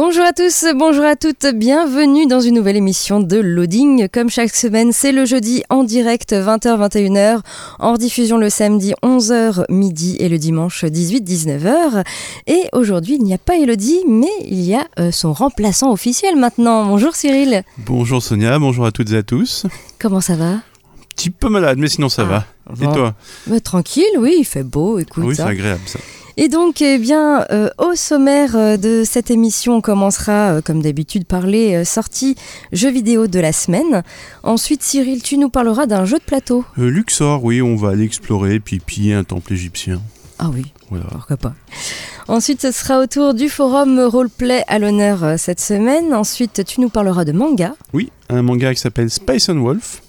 Bonjour à tous, bonjour à toutes, bienvenue dans une nouvelle émission de Loading. Comme chaque semaine, c'est le jeudi en direct 20h-21h, en diffusion le samedi 11h midi et le dimanche 18-19h. Et aujourd'hui, il n'y a pas Elodie, mais il y a euh, son remplaçant officiel maintenant. Bonjour Cyril. Bonjour Sonia, bonjour à toutes et à tous. Comment ça va? Un petit peu malade, mais sinon ça Ah, va. bon. Et toi? Bah, Tranquille, oui, il fait beau, écoute. Oui, c'est agréable ça. Et donc, eh bien, euh, au sommaire euh, de cette émission, on commencera, euh, comme d'habitude, par les euh, sorties jeux vidéo de la semaine. Ensuite, Cyril, tu nous parleras d'un jeu de plateau. Luxor, oui, on va aller explorer puis piller un temple égyptien. Ah oui, Voilà. pourquoi pas. Ensuite, ce sera au tour du forum roleplay à l'honneur cette semaine. Ensuite, tu nous parleras de manga. Oui, un manga qui s'appelle Space and Wolf.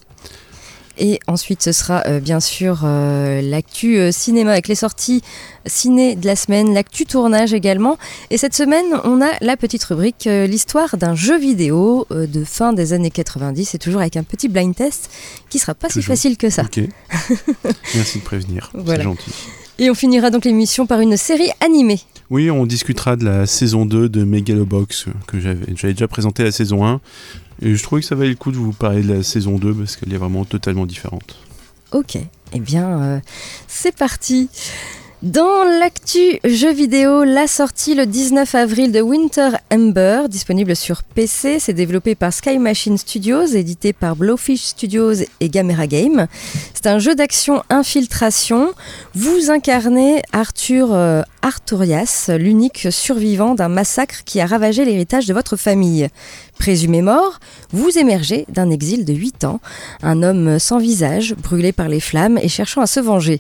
Et ensuite, ce sera euh, bien sûr euh, l'actu euh, cinéma avec les sorties ciné de la semaine, l'actu tournage également. Et cette semaine, on a la petite rubrique l'histoire d'un jeu vidéo de fin des années 90 et toujours avec un petit blind test qui sera pas si facile que ça. Ok. Merci de prévenir. Voilà. C'est gentil. Et on finira donc l'émission par une série animée. Oui, on discutera de la saison 2 de Megalobox que j'avais j'avais déjà présenté la saison 1. Et je trouvais que ça valait le coup de vous parler de la saison 2 parce qu'elle est vraiment totalement différente. Ok, eh bien, euh, c'est parti. Dans l'actu jeu vidéo, la sortie le 19 avril de Winter Ember, disponible sur PC, c'est développé par Sky Machine Studios, édité par Blowfish Studios et Gamera Game. C'est un jeu d'action infiltration. Vous incarnez Arthur euh, Arturias, l'unique survivant d'un massacre qui a ravagé l'héritage de votre famille. Présumé mort, vous émergez d'un exil de 8 ans, un homme sans visage, brûlé par les flammes et cherchant à se venger.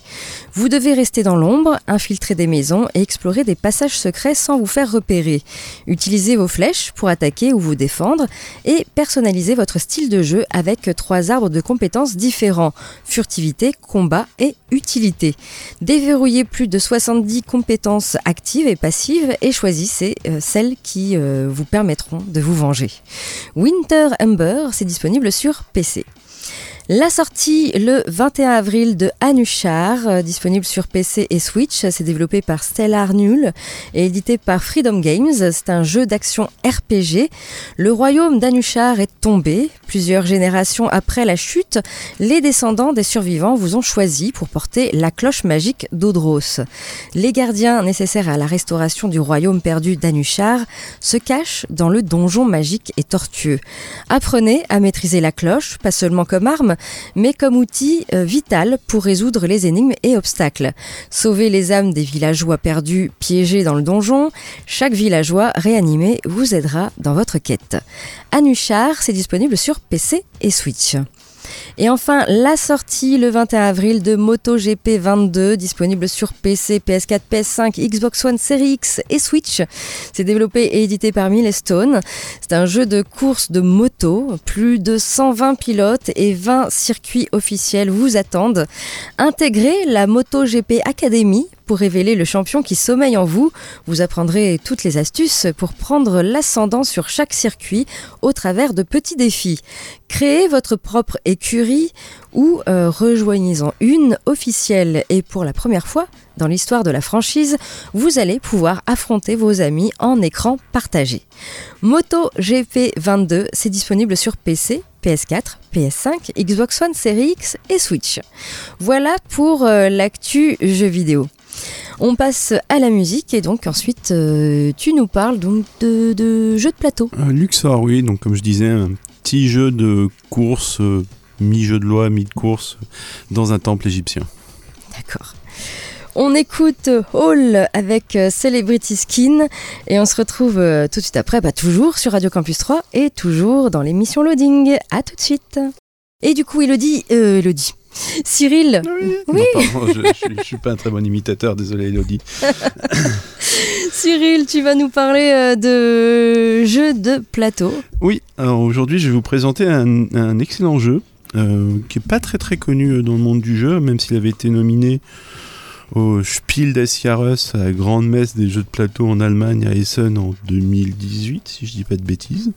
Vous devez rester dans l'ombre, infiltrer des maisons et explorer des passages secrets sans vous faire repérer. Utilisez vos flèches pour attaquer ou vous défendre et personnalisez votre style de jeu avec trois arbres de compétences différents furtivité, combat et utilité. Déverrouillez plus de 70 compétences actives et passives et choisissez euh, celles qui euh, vous permettront de vous venger. Winter Ember, c'est disponible sur PC. La sortie le 21 avril de Anushar, euh, disponible sur PC et Switch, c'est développé par Stellar Null et édité par Freedom Games. C'est un jeu d'action RPG. Le royaume d'Anushar est tombé. Plusieurs générations après la chute, les descendants des survivants vous ont choisi pour porter la cloche magique d'Odros. Les gardiens nécessaires à la restauration du royaume perdu d'Anushar se cachent dans le donjon magique et tortueux. Apprenez à maîtriser la cloche, pas seulement comme arme, mais comme outil euh, vital pour résoudre les énigmes et obstacles. Sauvez les âmes des villageois perdus piégés dans le donjon. Chaque villageois réanimé vous aidera dans votre quête. Anushar, c'est disponible sur PC et Switch. Et enfin, la sortie le 21 avril de MotoGP 22, disponible sur PC, PS4, PS5, Xbox One Series X et Switch. C'est développé et édité par Milestone. C'est un jeu de course de moto. Plus de 120 pilotes et 20 circuits officiels vous attendent. Intégrez la MotoGP Academy pour révéler le champion qui sommeille en vous. Vous apprendrez toutes les astuces pour prendre l'ascendant sur chaque circuit au travers de petits défis. Créez votre propre écurie ou euh, rejoignez-en une officielle et pour la première fois dans l'histoire de la franchise, vous allez pouvoir affronter vos amis en écran partagé. Moto GP 22, c'est disponible sur PC, PS4, PS5, Xbox One Series X et Switch. Voilà pour euh, l'actu jeux vidéo. On passe à la musique et donc ensuite euh, tu nous parles donc de, de jeux de plateau. Euh, Luxor, oui, donc comme je disais, un petit jeu de course, euh, mi-jeu de loi, mi-de course, euh, dans un temple égyptien. D'accord. On écoute Hall avec Celebrity Skin et on se retrouve tout de suite après, bah, toujours sur Radio Campus 3 et toujours dans l'émission Loading. À tout de suite. Et du coup, Elodie, euh, Elodie. Cyril Oui, Non, pardon, je, je suis pas un très bon imitateur, désolé Elodie. Cyril, tu vas nous parler euh, de jeux de plateau. Oui, alors aujourd'hui je vais vous présenter un, un excellent jeu euh, qui est pas très très connu dans le monde du jeu, même s'il avait été nominé au Spiel des Jahres à la grande messe des jeux de plateau en Allemagne à Essen en 2018, si je dis pas de bêtises.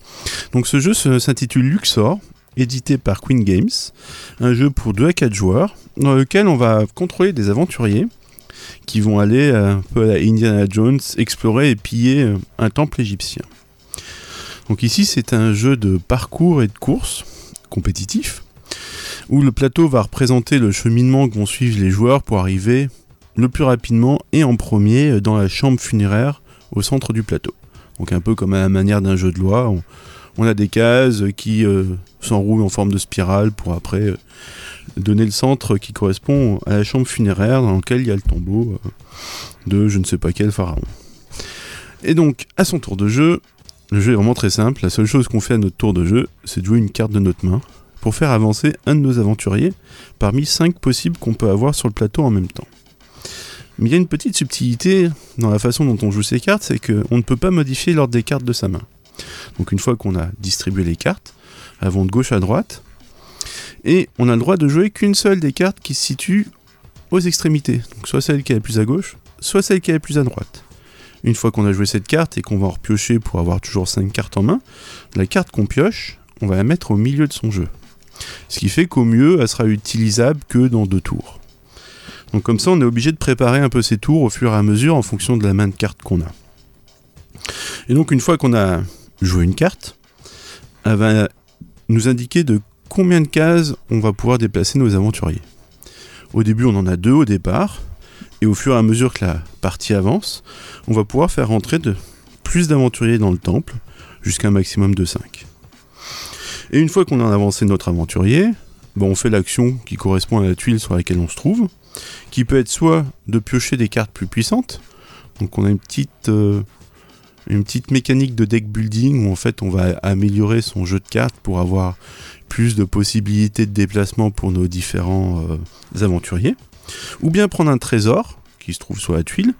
Donc ce jeu s'intitule Luxor, édité par Queen Games, un jeu pour 2 à 4 joueurs, dans lequel on va contrôler des aventuriers qui vont aller euh, un peu à la Indiana Jones explorer et piller euh, un temple égyptien. Donc ici c'est un jeu de parcours et de course compétitif où le plateau va représenter le cheminement que vont suivre les joueurs pour arriver le plus rapidement et en premier dans la chambre funéraire au centre du plateau. Donc un peu comme à la manière d'un jeu de loi, on a des cases qui euh, s'enroulent en forme de spirale pour après euh, donner le centre qui correspond à la chambre funéraire dans laquelle il y a le tombeau euh, de je ne sais pas quel pharaon. Et donc à son tour de jeu, le jeu est vraiment très simple, la seule chose qu'on fait à notre tour de jeu, c'est de jouer une carte de notre main pour faire avancer un de nos aventuriers parmi 5 possibles qu'on peut avoir sur le plateau en même temps. Mais il y a une petite subtilité dans la façon dont on joue ces cartes, c'est qu'on ne peut pas modifier l'ordre des cartes de sa main. Donc une fois qu'on a distribué les cartes, elles vont de gauche à droite, et on a le droit de jouer qu'une seule des cartes qui se situe aux extrémités. Donc soit celle qui est la plus à gauche, soit celle qui est la plus à droite. Une fois qu'on a joué cette carte et qu'on va en repiocher pour avoir toujours 5 cartes en main, la carte qu'on pioche, on va la mettre au milieu de son jeu. Ce qui fait qu'au mieux, elle sera utilisable que dans deux tours. Donc comme ça, on est obligé de préparer un peu ces tours au fur et à mesure en fonction de la main de carte qu'on a. Et donc une fois qu'on a joué une carte, elle va nous indiquer de combien de cases on va pouvoir déplacer nos aventuriers. Au début, on en a deux au départ, et au fur et à mesure que la partie avance, on va pouvoir faire rentrer plus d'aventuriers dans le temple, jusqu'à un maximum de 5. Et une fois qu'on a avancé notre aventurier, on fait l'action qui correspond à la tuile sur laquelle on se trouve, qui peut être soit de piocher des cartes plus puissantes, donc on a une petite, euh, une petite mécanique de deck building où en fait on va améliorer son jeu de cartes pour avoir plus de possibilités de déplacement pour nos différents euh, aventuriers, ou bien prendre un trésor qui se trouve sur la tuile,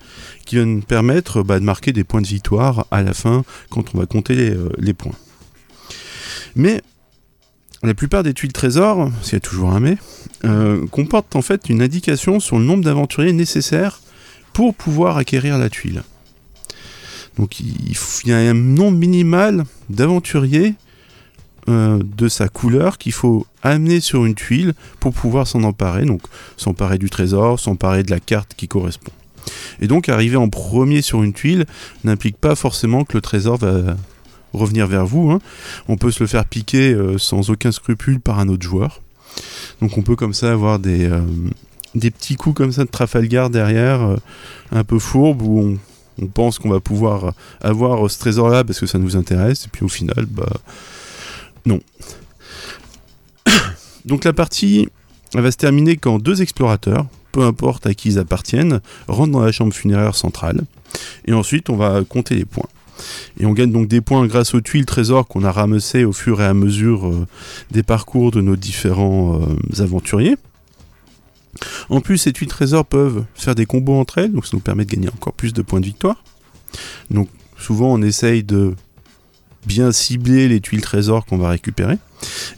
qui va nous permettre bah, de marquer des points de victoire à la fin quand on va compter les, euh, points. Mais la plupart des tuiles trésors, s'il y a toujours un mais, euh, comportent en fait une indication sur le nombre d'aventuriers nécessaires pour pouvoir acquérir la tuile. Donc il, y a un nombre minimal d'aventuriers euh, de sa couleur qu'il faut amener sur une tuile pour pouvoir s'en emparer, donc s'emparer du trésor, s'emparer de la carte qui correspond. Et donc arriver en premier sur une tuile n'implique pas forcément que le trésor va revenir vers vous. hein. On peut se le faire piquer euh, sans aucun scrupule par un autre joueur. Donc on peut comme ça avoir des, euh, petits coups comme ça de Trafalgar derrière, un peu fourbe, où on, on pense qu'on va pouvoir avoir ce trésor-là parce que ça nous intéresse, et puis au final, bah non. Donc la partie va se terminer quand deux explorateurs, peu importe à qui ils appartiennent, rentrent dans la chambre funéraire centrale. Et ensuite, on va compter les points. Et on gagne donc des points grâce aux tuiles trésors qu'on a ramassées au fur et à mesure euh, des parcours de nos différents euh, aventuriers. En plus, ces tuiles trésors peuvent faire des combos entre elles, donc ça nous permet de gagner encore plus de points de victoire. Donc souvent, on essaye de bien cibler les tuiles trésors qu'on va récupérer.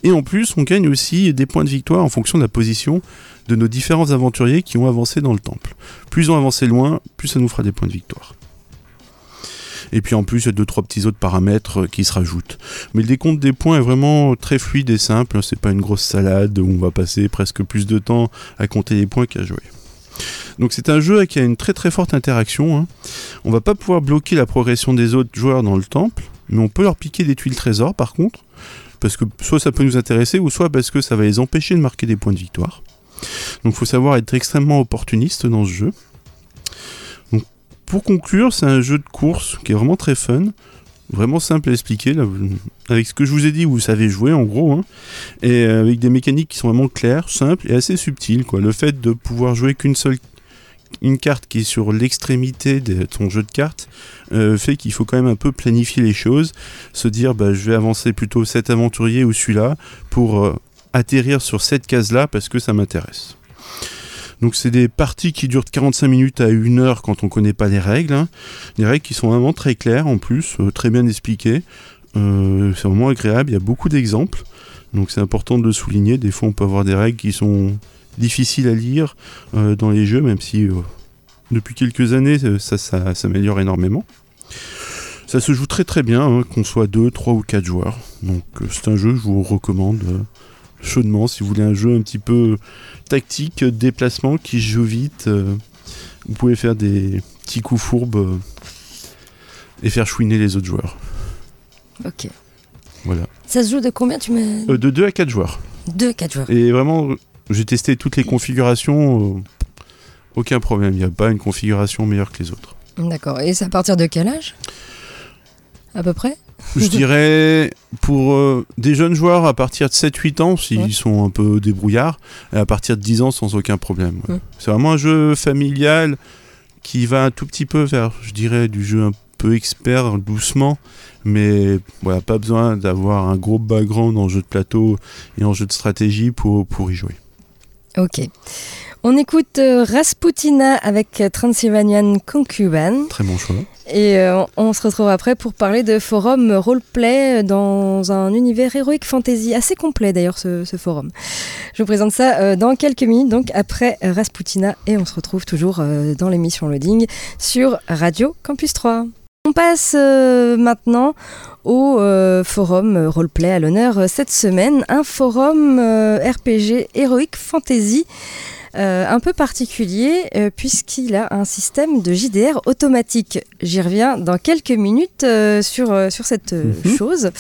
Et en plus, on gagne aussi des points de victoire en fonction de la position de nos différents aventuriers qui ont avancé dans le temple. Plus ils ont avancé loin, plus ça nous fera des points de victoire. Et puis en plus, il y a deux trois petits autres paramètres qui se rajoutent. Mais le décompte des points est vraiment très fluide et simple. C'est pas une grosse salade où on va passer presque plus de temps à compter les points qu'à jouer. Donc c'est un jeu qui a une très très forte interaction. Hein. On va pas pouvoir bloquer la progression des autres joueurs dans le temple, mais on peut leur piquer des tuiles trésors par contre, parce que soit ça peut nous intéresser, ou soit parce que ça va les empêcher de marquer des points de victoire. Donc il faut savoir être extrêmement opportuniste dans ce jeu. Pour conclure, c'est un jeu de course qui est vraiment très fun, vraiment simple à expliquer. Avec ce que je vous ai dit, vous savez jouer en gros, hein, et avec des mécaniques qui sont vraiment claires, simples et assez subtiles. Le fait de pouvoir jouer qu'une seule une carte qui est sur l'extrémité de ton jeu de cartes euh, fait qu'il faut quand même un peu planifier les choses, se dire bah, je vais avancer plutôt cet aventurier ou celui-là pour euh, atterrir sur cette case-là parce que ça m'intéresse. Donc c'est des parties qui durent de 45 minutes à 1 heure quand on connaît pas les règles. Hein. Des règles qui sont vraiment très claires en plus, euh, très bien expliquées. Euh, c'est vraiment agréable, il y a beaucoup d'exemples. Donc c'est important de le souligner. Des fois on peut avoir des règles qui sont difficiles à lire euh, dans les jeux, même si depuis quelques années ça, ça s'améliore énormément. Ça se joue très très bien, hein, qu'on soit 2, 3 ou 4 joueurs. Donc c'est un jeu que je vous recommande chaudement si vous voulez un jeu un petit peu tactique, déplacement qui joue vite. Euh, vous pouvez faire des petits coups fourbes euh, et faire chouiner les autres joueurs. Ok. Voilà. Ça se joue de combien tu mets euh, De 2 à 4 joueurs. 2 à 4 joueurs. Et vraiment, j'ai testé toutes les configurations. aucun problème. Il n'y a pas une configuration meilleure que les autres. D'accord. Et c'est à partir de quel âge À peu près? Je dirais pour euh, des jeunes joueurs à partir de 7-8 ans, s'ils sont un peu débrouillards, et à partir de 10 ans sans aucun problème. C'est vraiment un jeu familial qui va un tout petit peu vers, je dirais, du jeu un peu expert doucement, mais voilà, pas besoin d'avoir un gros background en jeu de plateau et en jeu de stratégie pour, pour y jouer. Ok. On écoute euh, Rasputina avec Transylvanian Concubine. Très bon choix. Et euh, on se retrouve après pour parler de forum roleplay dans un univers héroïque fantasy assez complet d'ailleurs ce, forum. Je vous présente ça euh, dans quelques minutes, donc après Rasputina, et on se retrouve toujours dans l'émission Loading sur Radio Campus 3. On passe maintenant au forum roleplay à l'honneur cette semaine, un forum RPG héroïque fantasy euh, un peu particulier euh, puisqu'il a un système de JDR automatique. J'y reviens dans quelques minutes euh, sur, sur cette mhm. chose.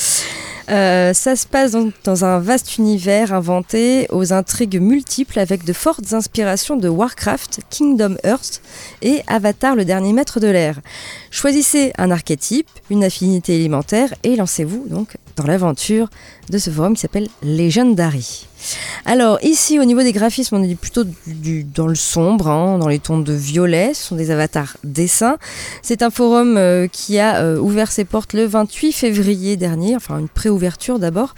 Ça se passe dans un vaste univers inventé aux intrigues multiples avec de fortes inspirations de Warcraft, Kingdom Earth et Avatar le dernier maître de l'air. Choisissez un archétype, une affinité élémentaire et lancez-vous donc dans l'aventure de ce forum qui s'appelle Legendary. Alors ici au niveau des graphismes on est plutôt dans le sombre, hein, dans les tons de violet, ce sont des avatars dessins. C'est un forum euh, qui a euh, ouvert ses portes le 28 février dernier, enfin une préouverture d'abord,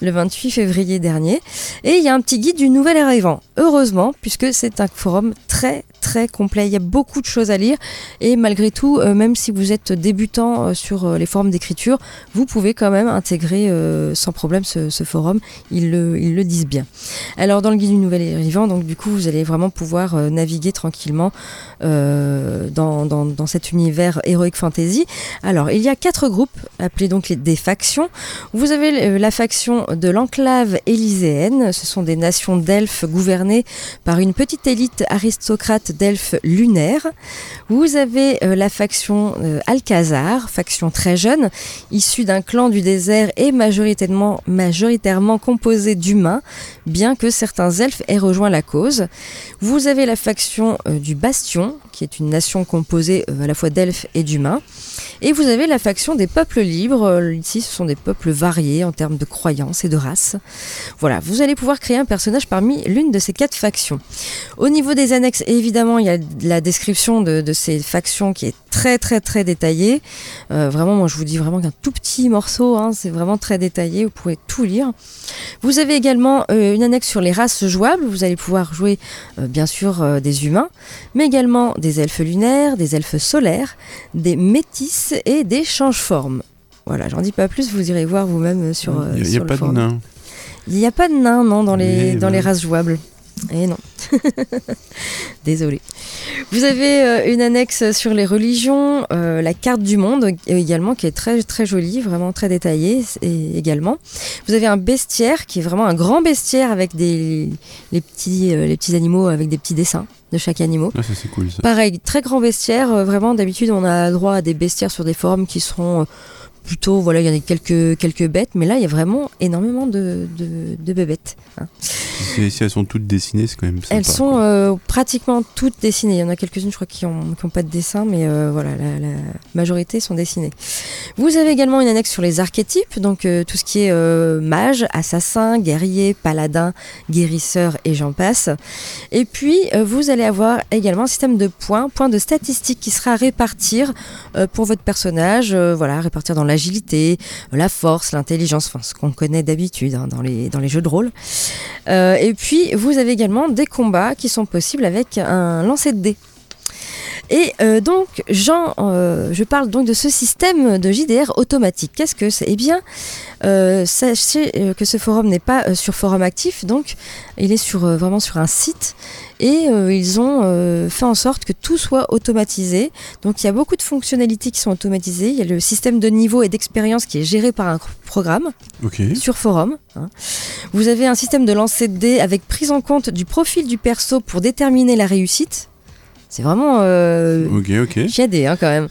le 28 février dernier. Et il y a un petit guide du nouvel arrivant, heureusement, puisque c'est un forum très très complet, il y a beaucoup de choses à lire et malgré tout, euh, même si vous êtes débutant sur les forums d'écriture, vous pouvez quand même intégrer sans problème ce, forum, ils le, disent bien. Alors dans le guide du nouvel arrivant, donc du coup vous allez vraiment pouvoir euh, naviguer tranquillement euh, dans, cet univers héroïque fantasy. Alors il y a quatre groupes appelés donc des factions. Vous avez euh, la faction de l'enclave élyséenne, ce sont des nations d'elfes gouvernées par une petite élite aristocrate d'elfes lunaires. Vous avez la faction Alcazar, faction très jeune, issue d'un clan du désert et majoritairement, majoritairement composée d'humains, bien que certains elfes aient rejoint la cause. Vous avez la faction euh, du Bastion, qui est une nation composée euh, à la fois d'elfes et d'humains. Et vous avez la faction des peuples libres. Euh, ici, ce sont des peuples variés en termes de croyances et de races. Voilà, vous allez pouvoir créer un personnage parmi l'une de ces quatre factions. Au niveau des annexes, évidemment, il y a la description de, ces factions qui est très très très détaillée. vraiment, moi je vous dis vraiment qu'un tout petit morceau, hein, c'est vraiment très détaillé, vous pouvez tout lire. Vous avez également une annexe sur les races jouables, vous allez pouvoir jouer bien sûr des humains, mais également des elfes lunaires, des elfes solaires, des métis et des change-formes. Voilà, j'en dis pas plus, vous irez voir vous-même sur, Il n'y a, pas de nains. Il n'y a pas de nains, non, dans les, dans les races jouables. Et eh non. Désolé. Vous avez euh, une annexe sur les religions, euh, la carte du monde également qui est très très jolie, vraiment très détaillée également. Vous avez un bestiaire qui est vraiment un grand bestiaire avec des les petits euh, les petits animaux avec des petits dessins de chaque animal. Ah, ça c'est cool. Pareil, très grand bestiaire. vraiment d'habitude on a droit à des bestiaires sur des formes qui seront plutôt, voilà, il y en a quelques, quelques bêtes, mais là, il y a vraiment énormément de, de, de bébêtes. hein. Si, si elles sont toutes dessinées, c'est quand même sympa. Elles sont euh, pratiquement toutes dessinées. Il y en a quelques-unes, je crois, qui n'ont pas de dessin, mais euh, voilà, la, la majorité sont dessinées. Vous avez également une annexe sur les archétypes, donc euh, tout ce qui est mage, assassin, guerrier, paladin, guérisseur et j'en passe. Et puis, vous allez avoir également un système de points, points de statistiques qui sera à répartir pour votre personnage, voilà, à répartir dans l'agilité, la force, l'intelligence, ce qu'on connaît d'habitude hein, dans, les, dans les jeux de rôle. Euh, et puis, vous avez également des combats qui sont possibles avec un lancer de dés. Et euh, donc, Jean, euh, je parle donc de ce système de JDR automatique. Qu'est-ce que c'est? Eh bien, euh, sachez que ce forum n'est pas sur forum actif, donc il est sur, vraiment sur un site. Et ils ont fait en sorte que tout soit automatisé. Donc il y a beaucoup de fonctionnalités qui sont automatisées. Il y a le système de niveau et d'expérience qui est géré par un programme sur forum. hein. Vous avez un système de lancer de dés avec prise en compte du profil du perso pour déterminer la réussite. C'est vraiment euh, Ok, ok. chiadé hein, quand même.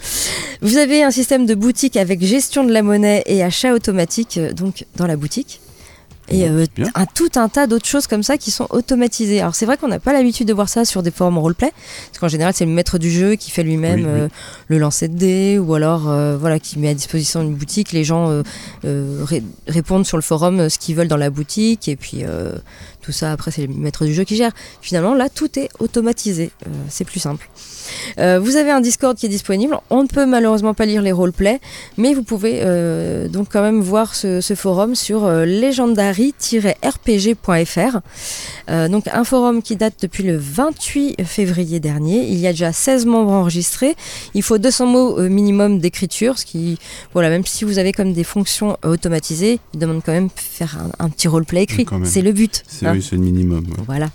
Vous avez un système de boutique avec gestion de la monnaie et achat automatique euh, donc dans la boutique. Et euh, bien. un, tout un tas d'autres choses comme ça qui sont automatisées. Alors c'est vrai qu'on n'a pas l'habitude de voir ça sur des forums roleplay, parce qu'en général c'est le maître du jeu qui fait lui-même Oui, oui. euh, le lancer de dés, ou alors euh, voilà qui met à disposition une boutique. Les gens euh, euh, ré- répondent sur le forum euh, ce qu'ils veulent dans la boutique, et puis euh, tout ça après c'est le maître du jeu qui gère. Finalement là tout est automatisé, Euh, c'est plus simple. Euh, vous avez un Discord qui est disponible. On ne peut malheureusement pas lire les roleplays, mais vous pouvez euh, donc quand même voir ce, ce forum sur legendary-rpg.fr. Donc un forum qui date depuis le 28 février dernier. Il y a déjà 16 membres enregistrés. Il faut 200 mots minimum d'écriture, ce qui, voilà, même si vous avez comme des fonctions automatisées, il demande quand même de faire un, un petit roleplay écrit. C'est le but. C'est oui, c'est le minimum. ouais. Voilà.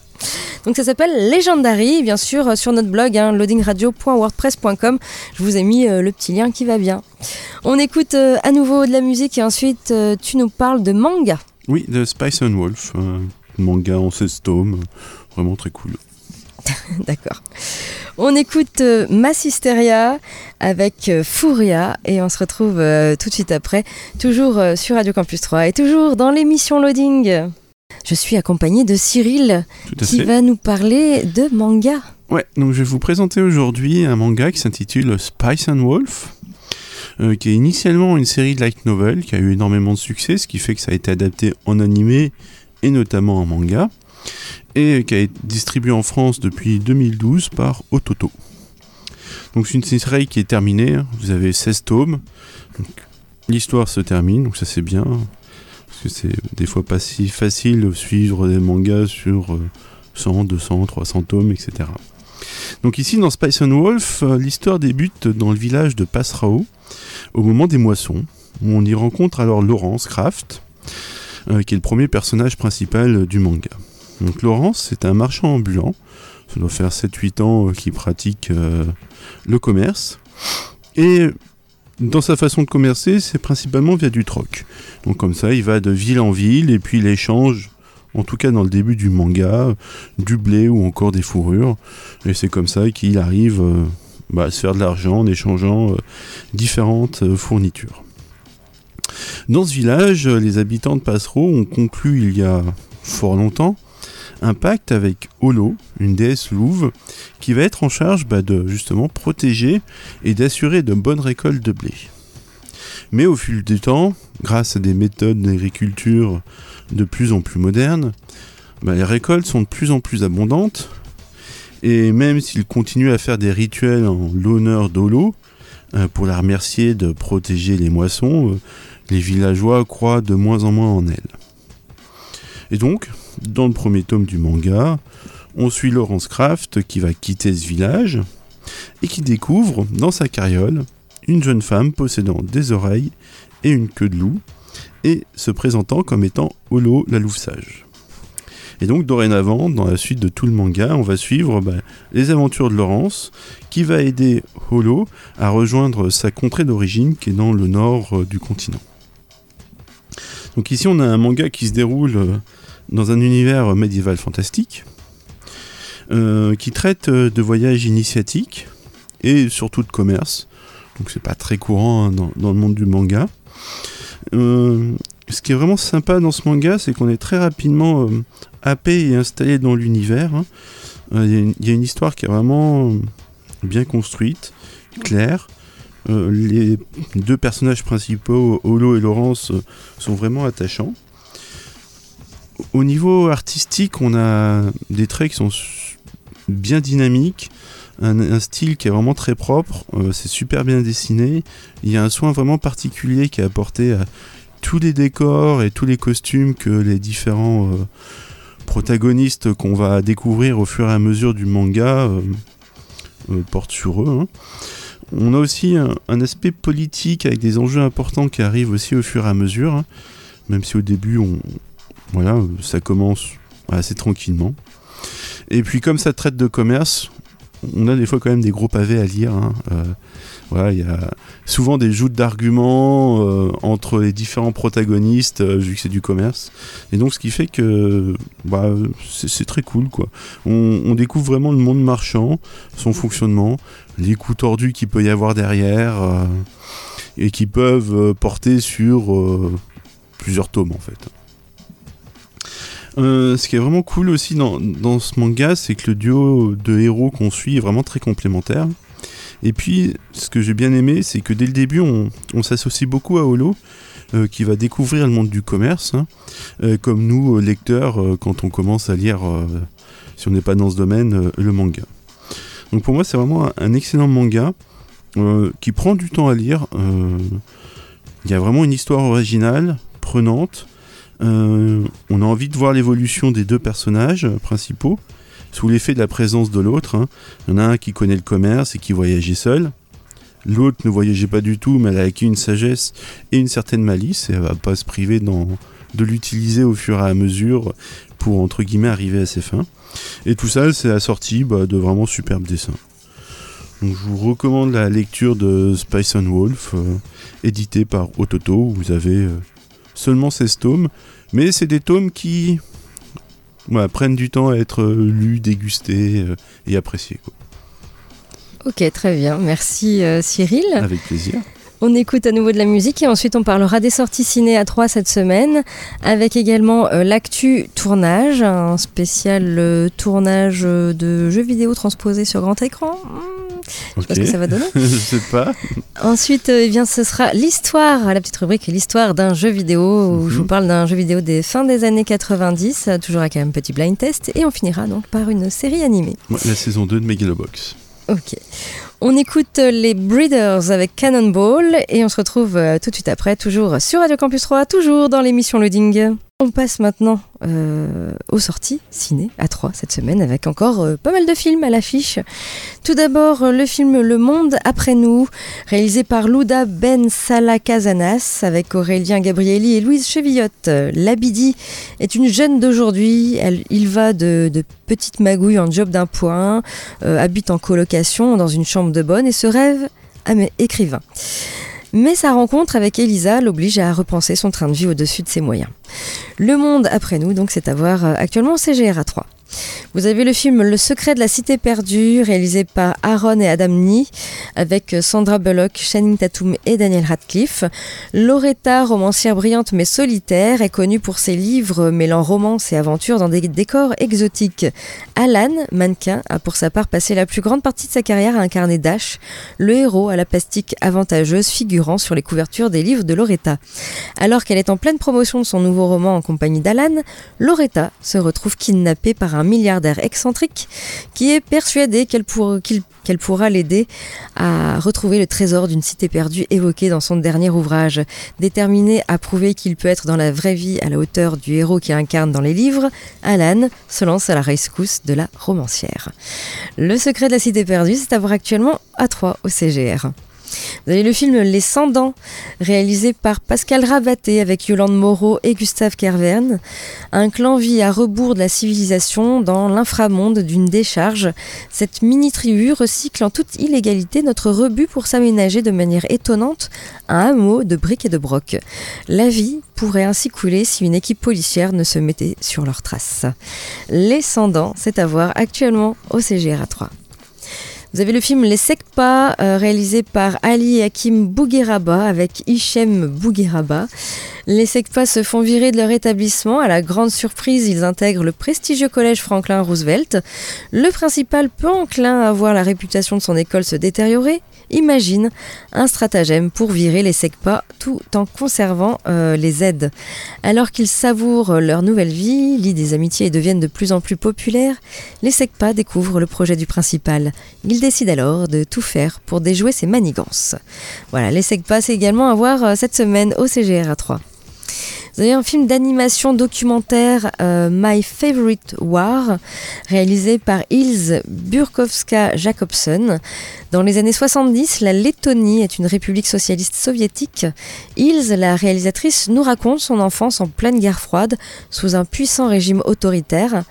Donc ça s'appelle Legendary, bien sûr, euh, sur notre blog, hein, loadingradio.wordpress.com. Je vous ai mis euh, le petit lien qui va bien. On écoute euh, à nouveau de la musique et ensuite euh, tu nous parles de manga. Oui, de Spice and Wolf, manga en 16 tomes, vraiment très cool. D'accord. On écoute Massisteria avec Furia et on se retrouve tout de suite après, toujours sur Radio Campus 3 et toujours dans l'émission Loading. Je suis accompagnée de Cyril qui fait. va nous parler de manga. Ouais, donc je vais vous présenter aujourd'hui un manga qui s'intitule Spice and Wolf, euh, qui est initialement une série de light novel qui a eu énormément de succès, ce qui fait que ça a été adapté en animé et notamment en manga, et qui a été distribué en France depuis 2012 par Ototo. Donc c'est une série qui est terminée, hein. vous avez 16 tomes, l'histoire se termine, donc ça c'est bien, parce que c'est des fois pas si facile de suivre des mangas sur... euh, 100, 200, 300 tomes, etc. Donc ici, dans Spice and Wolf, euh, l'histoire débute dans le village de Pasrao, au moment des moissons, où on y rencontre alors Laurence Kraft, euh, qui est le premier personnage principal du manga. Donc Laurence, c'est un marchand ambulant, ça doit faire 7-8 ans euh, qu'il pratique le commerce, et dans sa façon de commercer, c'est principalement via du troc. Donc comme ça, il va de ville en ville, et puis il échange en tout cas dans le début du manga, du blé ou encore des fourrures. Et c'est comme ça qu'il arrive euh, bah, à se faire de l'argent en échangeant euh, différentes euh, fournitures. Dans ce village, les habitants de Passereau ont conclu il y a fort longtemps un pacte avec Olo, une déesse louve, qui va être en charge bah, de justement protéger et d'assurer de bonnes récoltes de blé. Mais au fil du temps, grâce à des méthodes d'agriculture de plus en plus modernes, bah, les récoltes sont de plus en plus abondantes. Et même s'ils continuent à faire des rituels en l'honneur d'Olo, euh, pour la remercier de protéger les moissons, euh, les villageois croient de moins en moins en elle. Et donc, dans le premier tome du manga, on suit Laurence Kraft qui va quitter ce village et qui découvre dans sa carriole une jeune femme possédant des oreilles et une queue de loup et se présentant comme étant Holo la louve sage. Et donc dorénavant, dans la suite de tout le manga, on va suivre bah, les aventures de Laurence, qui va aider Holo à rejoindre sa contrée d'origine, qui est dans le nord euh, du continent. Donc ici, on a un manga qui se déroule euh, dans un univers médiéval fantastique, euh, qui traite euh, de voyages initiatiques et surtout de commerce. donc c'est pas très courant hein, dans, le monde du manga. Euh, ce qui est vraiment sympa dans ce manga, c'est qu'on est très rapidement happé et installé dans l'univers. Hein. Il y, y, a une histoire qui est vraiment bien construite, claire. Les deux personnages principaux, Holo et Laurence, sont vraiment attachants. Au niveau artistique, on a des traits qui sont bien dynamiques, un, style qui est vraiment très propre, euh, c'est super bien dessiné. Il y a un soin vraiment particulier qui est apporté à tous les décors et tous les costumes que les différents euh, protagonistes qu'on va découvrir au fur et à mesure du manga euh, portent sur eux. Hein. On a aussi un, un, aspect politique avec des enjeux importants qui arrivent aussi au fur et à mesure, hein. même si au début on, voilà, ça commence assez tranquillement. Et puis comme ça traite de commerce, on a des fois quand même des gros pavés à lire. Hein. Euh, il y a souvent des joutes d'arguments euh, entre les différents protagonistes, euh, vu que c'est du commerce. Et donc, ce qui fait que bah, c'est très cool. Quoi. On, on, découvre vraiment le monde marchand, son fonctionnement, les coups tordus qu'il peut y avoir derrière, et qui peuvent porter sur plusieurs tomes en fait. Euh, ce qui est vraiment cool aussi dans, dans ce manga, c'est que le duo de héros qu'on suit est vraiment très complémentaire. Et puis, ce que j'ai bien aimé, c'est que dès le début, on, s'associe beaucoup à Holo, euh, qui va découvrir le monde du commerce, hein, euh, comme nous, lecteurs, quand on commence à lire, si on n'est pas dans ce domaine, le manga. Donc pour moi, c'est vraiment un, un, excellent manga qui prend du temps à lire. Il y a vraiment une histoire originale, prenante, on a envie de voir l'évolution des deux personnages principaux sous l'effet de la présence de l'autre. Hein. Il y en a un qui connaît le commerce et qui voyageait seul. L'autre ne voyageait pas du tout, mais elle a acquis une sagesse et une certaine malice, et elle va pas se priver de l'utiliser au fur et à mesure pour, entre guillemets, arriver à ses fins. Et tout ça, c'est assorti bah, de vraiment superbes dessins. Donc, je vous recommande la lecture de Spice and Wolf, euh, édité par Ototo. Vous avez euh, seulement 16 tomes, mais c'est des tomes qui voilà, prennent du temps à être lus, dégustés euh, et appréciés. Quoi. Ok, très bien. Merci euh, Cyril. Avec plaisir. On écoute à nouveau de la musique et ensuite on parlera des sorties ciné à 3 cette semaine, avec également euh, l'actu tournage, un spécial euh, tournage de jeux vidéo transposé sur grand écran. Mmh, je sais pas ce que ça va donner. je sais pas. Ensuite, euh, eh bien, ce sera l'histoire, la petite rubrique l'histoire d'un jeu vidéo, où Mhm. je vous parle d'un jeu vidéo des fins des années 90, toujours avec un petit blind test, et on finira donc par une série animée. Ouais, la saison 2 de Megalobox. Ok. On écoute les Breeders avec Cannonball et on se retrouve euh, tout de suite après, toujours sur Radio Campus 3, toujours dans l'émission Loading. On passe maintenant euh, aux sorties ciné à 3 cette semaine avec encore euh, pas mal de films à l'affiche. Tout d'abord, euh, le film Le Monde après nous, réalisé par Louda Ben Salah Casanas avec Aurélien Gabrielli et Louise Chevillotte. L'Abidi est une jeune d'aujourd'hui. Il va de, de petite magouille en job d'un point, habite en colocation dans une chambre de bonne et se rêve écrivain. Mais sa rencontre avec Elisa l'oblige à repenser son train de vie au-dessus de ses moyens. Le monde après nous, donc, c'est à voir actuellement au CGR à 3. Vous avez le film Le secret de la cité perdue, réalisé par Aaron et Adam Nee, avec Sandra Bullock, Channing Tatum et Daniel Radcliffe. Loretta, romancière brillante mais solitaire, est connue pour ses livres mêlant romance et aventure dans des décors exotiques. Alan, mannequin, a pour sa part passé la plus grande partie de sa carrière à incarner Dash, le héros à la plastique avantageuse figurant sur les couvertures des livres de Loretta. Alors qu'elle est en pleine promotion de son nouveau roman en compagnie d'Alan, Loretta se retrouve kidnappée par un milliardaire excentrique qui est persuadé qu'elle pour, qu qu'elle pourra l'aider à retrouver le trésor d'une cité perdue évoqué dans son dernier ouvrage. Déterminé à prouver qu'il peut être dans la vraie vie à la hauteur du héros qu'il incarne dans les livres, Alan se lance à la rescousse de la romancière. Le secret de la cité perdue, c'est à voir actuellement à 3 au CGR. Vous avez le film Les 100 dents, réalisé par Pascal Rabaté avec Yolande Moreau et Gustave Kervern. Un clan vit à rebours de la civilisation dans l'inframonde d'une décharge. Cette mini-tribu recycle en toute illégalité notre rebut pour s'aménager de manière étonnante un hameau de briques et de brocs. La vie pourrait ainsi couler si une équipe policière ne se mettait sur leurs traces. Les 100 dents, c'est à voir actuellement au CGR à 3. Vous avez le film Les Sekpa, euh, réalisé par Ali Hakim Bougueraba avec Hichem Bougueraba. Les Sekpa se font virer de leur établissement. À la grande surprise, ils intègrent le prestigieux collège Franklin Roosevelt. Le principal, peu enclin à voir la réputation de son école se détériorer, imagine un stratagème pour virer les SECPA tout en conservant euh, les aides. Alors qu'ils savourent leur nouvelle vie, lient des amitiés et deviennent de plus en plus populaires, les SECPA découvrent le projet du principal. Ils décident alors de tout faire pour déjouer ses manigances. Voilà, les SECPA, c'est également à voir euh, cette semaine au CGR 3. Vous avez un film d'animation documentaire euh, My Favorite War, réalisé par Ilse Burkowska-Jacobson. Dans les années 70, la Lettonie est une république socialiste soviétique. Ilse, la réalisatrice, nous raconte son enfance en pleine guerre froide, sous un puissant régime autoritaire.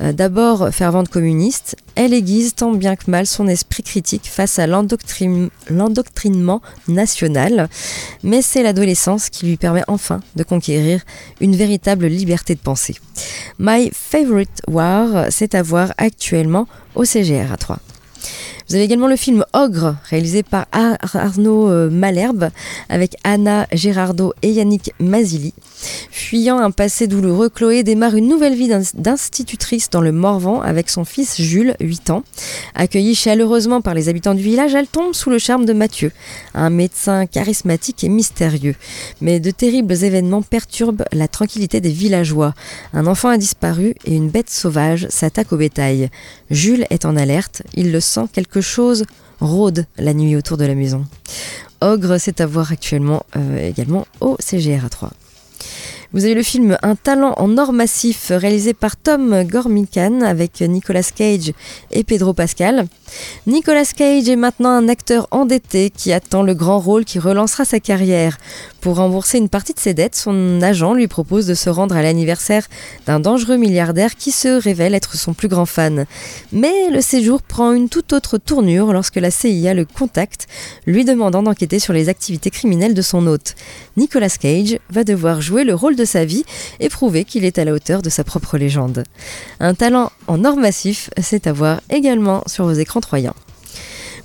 Euh, d'abord fervente communiste, elle aiguise tant bien que mal son esprit critique face à l'endoctrinement national, mais c'est l'adolescence qui lui permet enfin de conquérir une véritable liberté de pensée. My Favorite War, c'est à voir actuellement au CGR à 3. Vous avez également le film Ogre, réalisé par Arnaud euh, Malherbe, avec Anna Gérardo et Yannick Mazili. Fuyant un passé douloureux, Chloé démarre une nouvelle vie d'institutrice dans le Morvan avec son fils Jules, 8 ans. Accueillie chaleureusement par les habitants du village, elle tombe sous le charme de Mathieu, un médecin charismatique et mystérieux. Mais de terribles événements perturbent la tranquillité des villageois. Un enfant a disparu et une bête sauvage s'attaque au bétail. Jules est en alerte, il le sent quelque chose rôde la nuit autour de la maison. Ogre, c'est à voir actuellement euh, également au CGR 3. Vous avez le film Un talent en or massif réalisé par Tom Gormican avec Nicolas Cage et Pedro Pascal. Nicolas Cage est maintenant un acteur endetté qui attend le grand rôle qui relancera sa carrière. Pour rembourser une partie de ses dettes, son agent lui propose de se rendre à l'anniversaire d'un dangereux milliardaire qui se révèle être son plus grand fan. Mais le séjour prend une toute autre tournure lorsque la CIA le contacte, lui demandant d'enquêter sur les activités criminelles de son hôte. Nicolas Cage va devoir jouer le rôle de sa vie et prouver qu'il est à la hauteur de sa propre légende. Un talent en or massif, c'est à voir également sur vos écrans troyens.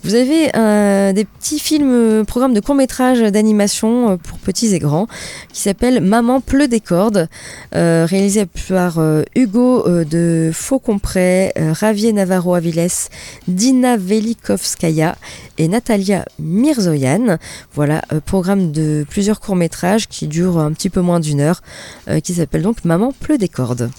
Vous avez euh, des petits films, euh, programmes de court-métrage d'animation euh, pour petits et grands qui s'appelle Maman pleut des cordes, réalisé par Hugo de Faucompré, Ravier Navarro Aviles, Dina Velikovskaya et Natalia Mirzoyan. Voilà, programme de plusieurs courts-métrages qui durent un petit peu moins d'une heure, qui s'appelle donc Maman pleut des cordes.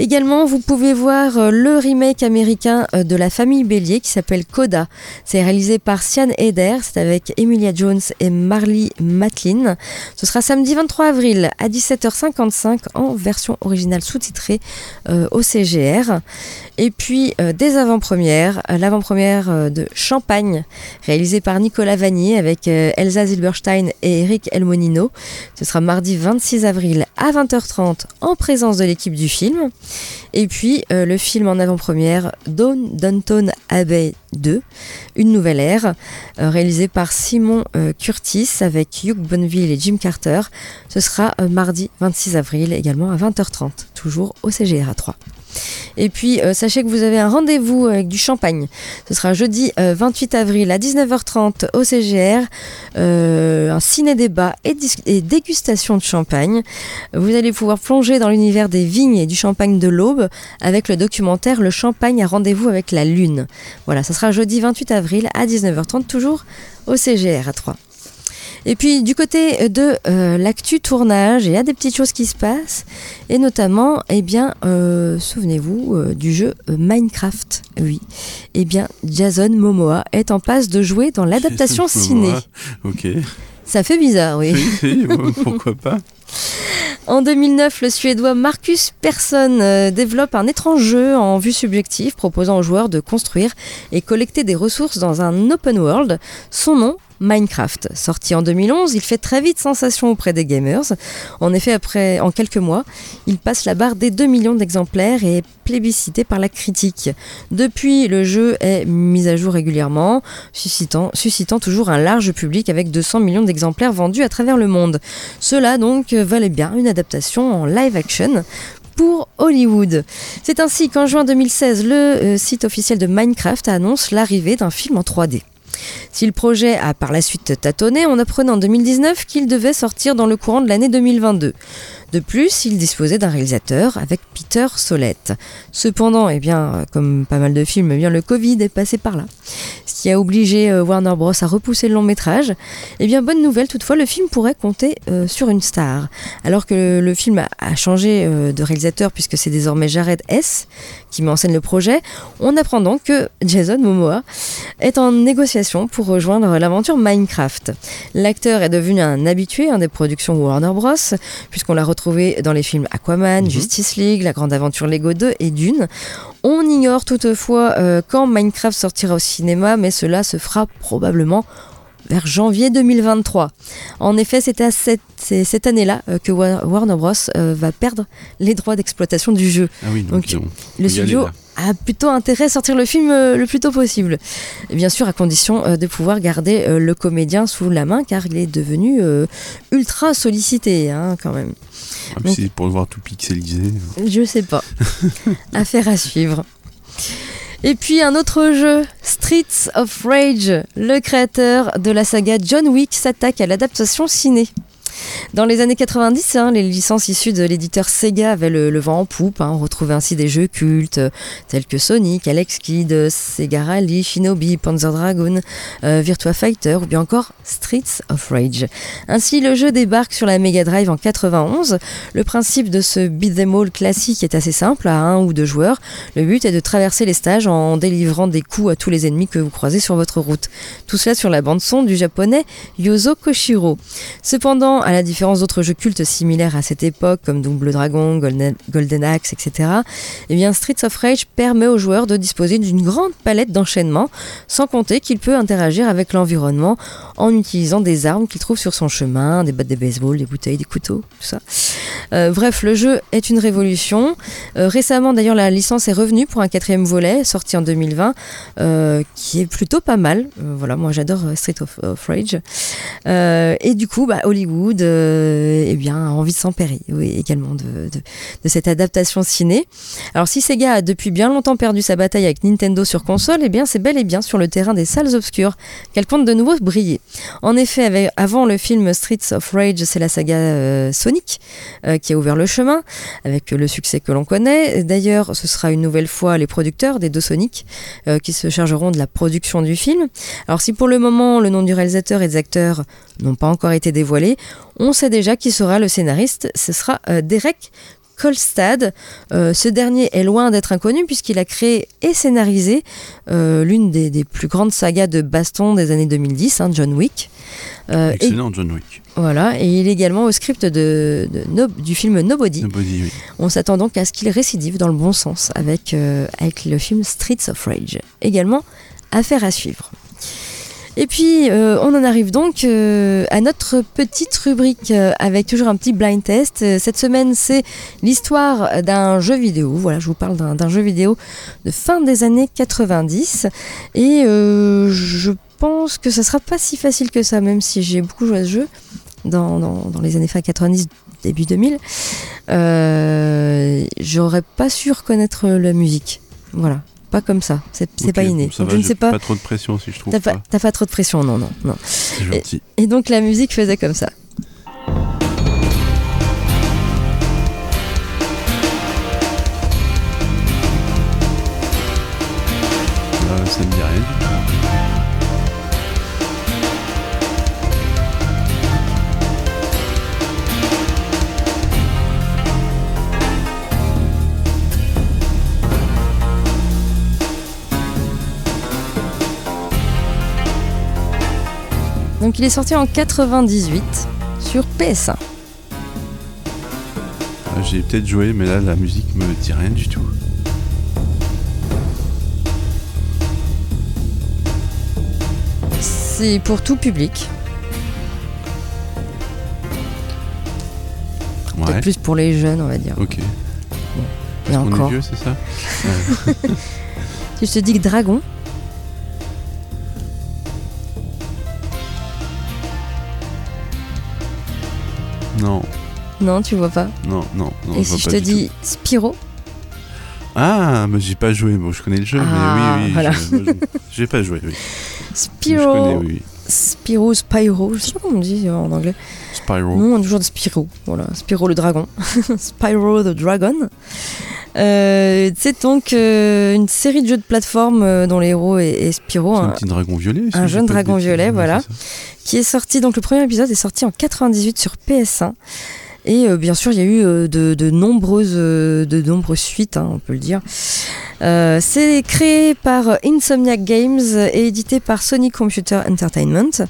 Également, vous pouvez voir euh, le remake américain euh, de la famille Bélier qui s'appelle Coda. C'est réalisé par Sian Eder, c'est avec Emilia Jones et Marley Matlin. Ce sera samedi 23 avril à 17h55 en version originale sous-titrée euh, au CGR. Et puis des avant-premières, l'avant-première de Champagne, réalisée par Nicolas Vanier avec Elsa Zilberstein et Eric Elmonino. Ce sera mardi 26 avril à 20h30 en présence de l'équipe du film. Et puis euh, le film en avant-première Dawn Downton Abbey 2, Une nouvelle ère, euh, réalisé par Simon euh, Curtis avec Hugh Bonneville et Jim Carter. Ce sera mardi 26 avril également à 20h30, toujours au CGR 3. Et puis, euh, sachez que vous avez un rendez-vous avec du champagne. Ce sera jeudi 28 euh, avril à 19h30 au CGR. Euh, un ciné-débat et, et, dégustation de champagne. Vous allez pouvoir plonger dans l'univers des vignes et du champagne de l'Aube avec le documentaire Le champagne à rendez-vous avec la lune. Voilà, ce sera jeudi 28 avril à 19h30, toujours au CGR à 3. Et puis du côté de euh, l'actu tournage, il y a des petites choses qui se passent, et notamment, eh bien, euh, souvenez-vous euh, du jeu Minecraft. Oui. Eh bien, Jason Momoa est en passe de jouer dans l'adaptation ciné. Ok. Ça fait bizarre, oui. oui, pourquoi pas en 2009, le Suédois Marcus Persson développe un étrange jeu en vue subjective proposant aux joueurs de construire et collecter des ressources dans un open world. Son nom, Minecraft. Sorti en 2011, il fait très vite sensation auprès des gamers. En effet, après, en quelques mois, il passe la barre des 2 millions d'exemplaires et est plébiscité par la critique. Depuis, le jeu est mis à jour régulièrement, suscitant, suscitant toujours un large public avec 200 millions d'exemplaires vendus à travers le monde. Cela donc valait bien une adaptation en live action pour Hollywood. C'est ainsi qu'en juin 2016, le euh, site officiel de Minecraft annonce l'arrivée d'un film en 3D. Si le projet a par la suite tâtonné, on apprenait en 2019 qu'il devait sortir dans le courant de l'année 2022. De plus, il disposait d'un réalisateur avec Peter Solette. Cependant, eh bien, comme pas mal de films, eh bien, le Covid est passé par là. Ce qui a obligé euh, Warner Bros. à repousser le long métrage. Eh bien, bonne nouvelle, toutefois, le film pourrait compter euh, sur une star. Alors que le film a, changé euh, de réalisateur puisque c'est désormais Jared S. qui met en scène le projet, on apprend donc que Jason Momoa est en négociation pour rejoindre l'aventure Minecraft. L'acteur est devenu un habitué des productions Warner Bros. Dans les films Aquaman, Justice League, La Grande Aventure Lego 2 et Dune. On ignore toutefois euh, quand Minecraft sortira au cinéma, mais cela se fera probablement vers janvier 2023. En effet, c'est à cette, année-là euh, que Wa- Warner Bros. euh, va perdre les droits d'exploitation du jeu. Ah oui, donc, Le studio a plutôt intérêt à sortir le film euh, le plus tôt possible. Bien sûr, à condition euh, de pouvoir garder euh, le comédien sous la main, car il est devenu ultra sollicité, hein, quand même. Ah, Donc- c'est pour le voir tout pixelisé. Je sais pas. Affaire à suivre. Et puis un autre jeu, Streets of Rage. Le créateur de la saga John Wick s'attaque à l'adaptation ciné. Dans les années 90, hein, les licences issues de l'éditeur Sega avaient le, vent en poupe. hein. On retrouvait ainsi des jeux cultes euh, tels que Sonic, Alex Kidd, Sega Rally, Shinobi, Panzer Dragoon, euh, Virtua Fighter ou bien encore Streets of Rage. Ainsi, le jeu débarque sur la Mega Drive en 91. Le principe de ce beat'em all classique est assez simple, à un ou deux joueurs. Le but est de traverser les stages en délivrant des coups à tous les ennemis que vous croisez sur votre route. Tout cela sur la bande son du japonais Yozo Koshiro. Cependant, à la différence d'autres jeux cultes similaires à cette époque, comme Double Dragon, Golden, Axe, etc., eh bien Streets of Rage permet aux joueurs de disposer d'une grande palette d'enchaînements, sans compter qu'il peut interagir avec l'environnement en utilisant des armes qu'il trouve sur son chemin, des battes de baseball, des bouteilles, des couteaux, tout ça. Euh, bref, le jeu est une révolution. Euh, récemment, d'ailleurs, la licence est revenue pour un quatrième volet, sorti en 2020, euh, qui est plutôt pas mal. Voilà, moi j'adore Street of, Rage. Et du coup, bah, Hollywood eh bien, envie de s'emparer oui, également de, de, cette adaptation ciné. Alors si Sega a depuis bien longtemps perdu sa bataille avec Nintendo sur console, eh bien c'est bel et bien sur le terrain des salles obscures qu'elle compte de nouveau briller. En effet, avant le film Streets of Rage, c'est la saga euh, Sonic euh, qui a ouvert le chemin avec le succès que l'on connaît. D'ailleurs, ce sera une nouvelle fois les producteurs des deux Sonic euh, qui se chargeront de la production du film. Alors si pour le moment le nom du réalisateur et des acteurs n'ont pas encore été dévoilés, on sait déjà qui sera le scénariste. Ce sera euh, Derek Kolstad. Euh, ce dernier est loin d'être inconnu puisqu'il a créé et scénarisé euh, l'une des, des plus grandes sagas de baston des années 2010, hein, John Wick. Euh, et, Excellent, John Wick. voilà, et il est également au script de, de No- du film Nobody. Nobody, oui. On s'attend donc à ce qu'il récidive dans le bon sens avec, avec le film Streets of Rage. Également, affaire à suivre. Et puis, euh, on en arrive donc euh, à notre petite rubrique euh, avec toujours un petit blind test. Cette semaine, c'est l'histoire d'un jeu vidéo. Voilà, je vous parle d'un jeu vidéo de fin des années 90. Et je pense que ça sera pas si facile que ça, même si j'ai beaucoup joué à ce jeu dans, les années fin 90, début 2000. Euh, J'aurais pas su reconnaître la musique. Voilà. Pas comme ça, c'est pas inné. ça Donc va, je ne sais pas. Pas trop de pression si je trouve T'as pas. pas, trop de pression, non, non, non. C'est gentil. Et donc la musique faisait comme ça. Donc il est sorti en 98 sur PS1. Ah, J'ai peut-être joué, mais là, la musique me dit rien du tout. C'est pour tout public, peut-être Ouais. plus pour les jeunes, on va dire. Ok. Et On est encore. vieux, c'est ça Si je te dis que Dragon, Non, tu vois pas. non, non, non. Et je si je te dis tout. Ah, mais j'ai pas joué. Bon, je connais le jeu, Ah, mais oui, oui. voilà. moi, je- J'ai pas joué, oui. Mais Je connais, oui. Spyro, Spyro, je sais pas comment on dit en anglais. Spyro. Non, on dit toujours de Spyro, voilà, Spyro le dragon, Spyro the Dragon. Euh, c'est donc euh, une série de jeux de plateforme euh, dont les héros est, est Spyro, C'est un un- petit dragon violet. un jeune dragon violet, Ouais, voilà. qui est sorti, donc le premier épisode est sorti en 98 sur PS1. Et euh, bien sûr, il y a eu euh, de, nombreuses, euh, de nombreuses suites, hein, on peut le dire. C'est créé par Insomniac Games et édité par Sony Computer Entertainment.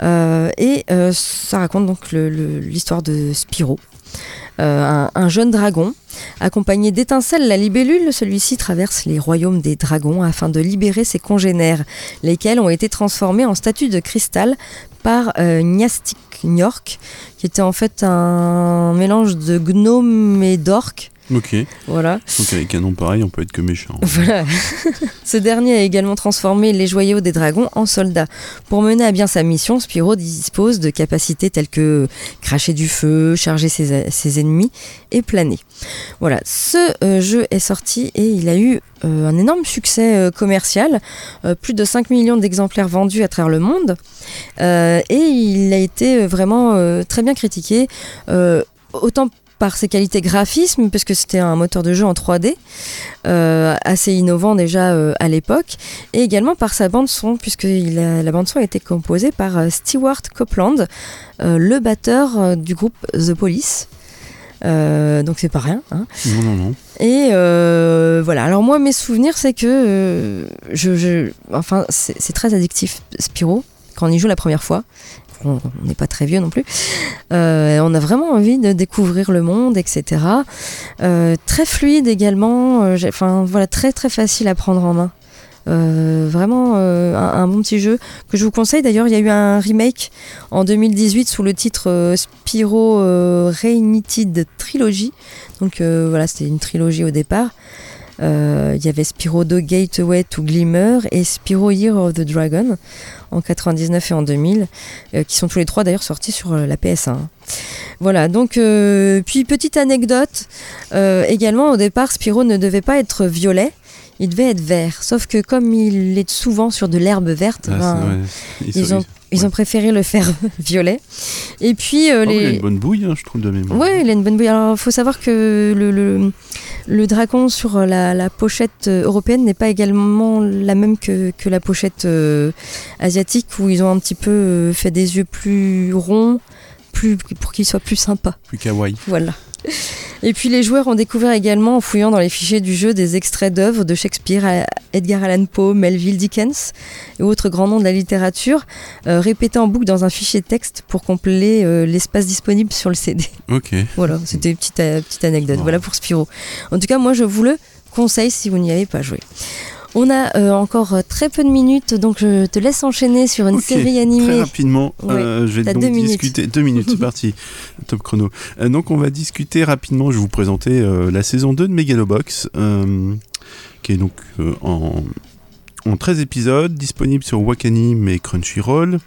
Et ça raconte donc l'histoire de Spyro. Un jeune dragon, accompagné d'étincelles, la libellule, celui-ci traverse les royaumes des dragons afin de libérer ses congénères, lesquels ont été transformés en statues de cristal par euh, Nyastic Njork, qui était en fait un mélange de gnome et d'orque. Ok. Voilà. Donc avec un nom pareil, on peut être que méchant. Voilà. Ce dernier a également transformé les joyaux des dragons en soldats. Pour mener à bien sa mission, Spyro dispose de capacités telles que cracher du feu, charger ses, ses ennemis et planer. Voilà, ce euh, jeu est sorti et il a eu euh, un énorme succès euh, commercial, Euh, plus de 5 millions d'exemplaires vendus à travers le monde et il a été vraiment très bien critiqué, autant par ses qualités graphismes, parce que c'était un moteur de jeu en 3D, euh, assez innovant déjà euh, à l'époque, et également par sa bande son, puisque il a- la bande son a été composée par euh, Stewart Copeland, le batteur du groupe The Police. Donc c'est pas rien. hein. Non, non, non. Et voilà. Alors moi, mes souvenirs, c'est que je, je- enfin, c'est c'est très addictif, Spyro, quand on y joue la première fois. On n'est pas très vieux non plus. Euh, on a vraiment envie de découvrir le monde, etc. Euh, très fluide également. euh, Enfin voilà, très très facile à prendre en main. Vraiment un, bon petit jeu que je vous conseille. D'ailleurs, il y a eu un remake en 2018 sous le titre euh, Spyro Reignited Trilogy. Donc voilà, c'était une trilogie au départ. Euh, Il y avait Spyro 2 Gateway to Glimmer et Spyro Year of the Dragon en 99 et en 2000, euh, qui sont tous les trois d'ailleurs sortis sur euh, la PS1. Voilà, donc, euh, puis petite anecdote, euh, également au départ, Spyro ne devait pas être violet, il devait être vert. Sauf que comme il est souvent sur de l'herbe verte, Ah, ben, ils, ont, ils ont préféré le faire violet. Et puis euh, Oh, Il a une bonne bouille, hein, je trouve, de mémoire. Ouais, il a une bonne bouille. Alors, il faut savoir que le, le, le dragon sur la, la pochette euh, européenne n'est pas également la même que, que la pochette euh, asiatique, où ils ont un petit peu fait des yeux plus ronds, plus, pour qu'ils soient plus sympas. Plus kawaii. Voilà. Et puis les joueurs ont découvert également, en fouillant dans les fichiers du jeu, des extraits d'œuvres de Shakespeare, à- Edgar Allan Poe, Melville Dickens et autres grands noms de la littérature, euh, répétés en boucle dans un fichier texte pour compléter euh, l'espace disponible sur le CD. Ok. Voilà, c'était une petite, euh, petite anecdote. Bon. Voilà pour Spyro. En tout cas, moi, je vous le conseille si vous n'y avez pas joué. On a euh, encore euh, très peu de minutes, donc je te laisse enchaîner sur une série Très animée. rapidement, Ouais, euh, je vais donc deux minutes. discuter. Deux minutes, c'est parti. Top chrono. Euh, donc, on va discuter rapidement. Je vais vous présenter la saison 2 de Megalobox, qui est donc en, en 13 épisodes, disponible sur Wakanim et Crunchyroll,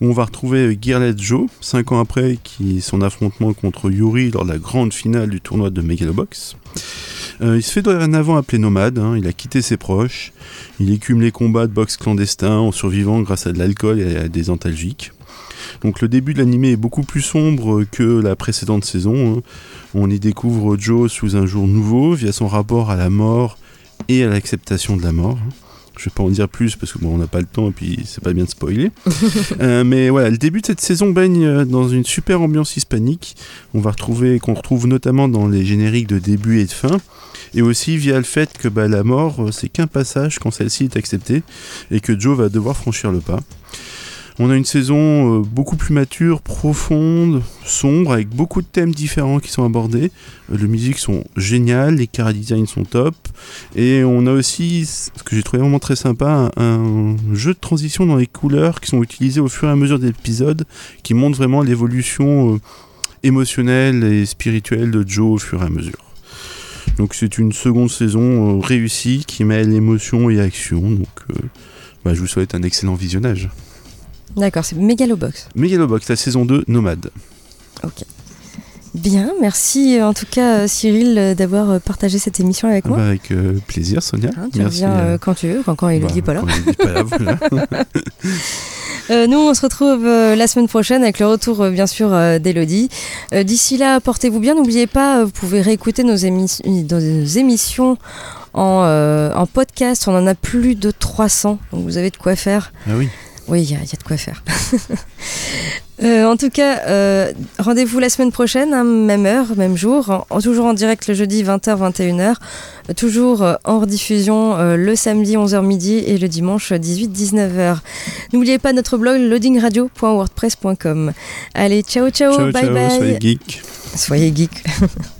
où on va retrouver Gearlet Joe, 5 ans après qui, son affrontement contre Yuri lors de la grande finale du tournoi de Megalobox. Euh, il se fait dorénavant appeler nomade, hein, il a quitté ses proches, il écume les combats de boxe clandestins en survivant grâce à de l'alcool et à des antalgiques. Donc le début de l'animé est beaucoup plus sombre que la précédente saison. hein. On y découvre Joe sous un jour nouveau via son rapport à la mort et à l'acceptation de la mort. Je vais pas en dire plus parce que bon, on n'a pas le temps et puis c'est pas bien de spoiler. Euh, mais voilà, le début de cette saison baigne euh, dans une super ambiance hispanique. On va retrouver, qu'on retrouve notamment dans les génériques de début et de fin, et aussi via le fait que bah, la mort, euh, c'est qu'un passage quand celle-ci est acceptée, et que Joe va devoir franchir le pas. On a une saison euh, beaucoup plus mature, profonde, sombre, avec beaucoup de thèmes différents qui sont abordés. Euh, les musiques sont géniales, les design sont top. Et on a aussi, ce que j'ai trouvé vraiment très sympa, un, jeu de transition dans les couleurs qui sont utilisées au fur et à mesure des épisodes, qui montre vraiment l'évolution euh, émotionnelle et spirituelle de Joe au fur et à mesure. Donc c'est une seconde saison réussie qui mêle émotion et action. Donc bah, je vous souhaite un excellent visionnage. D'accord, c'est Megalobox. Megalobox, la saison 2, Nomade. Ok. Bien, merci en tout cas Cyril d'avoir partagé cette émission avec moi. Bah, avec euh, plaisir Sonia. Hein, tu Merci. reviens euh, euh, quand tu veux, quand, quand il bah, dit pas là. quand pas là, voilà. Euh, nous, on se retrouve euh, la semaine prochaine avec le retour, euh, bien sûr, euh, d'Elodie. Euh, D'ici là, portez-vous bien. N'oubliez pas, euh, vous pouvez réécouter nos, émis- nos émissions en, euh, en podcast. On en a plus de 300, donc vous avez de quoi faire. Ah oui. Oui, il y, a- il y a de quoi faire. Euh, en tout cas, euh, rendez-vous la semaine prochaine, hein, même heure, même jour, en- toujours en direct le jeudi 20h-21h, euh, toujours en rediffusion le samedi 11h midi et le dimanche 18-19h. N'oubliez pas notre blog loadingradio.wordpress.com. Allez, ciao ciao, Ciao, bye ciao, bye. soyez geeks. Soyez geek.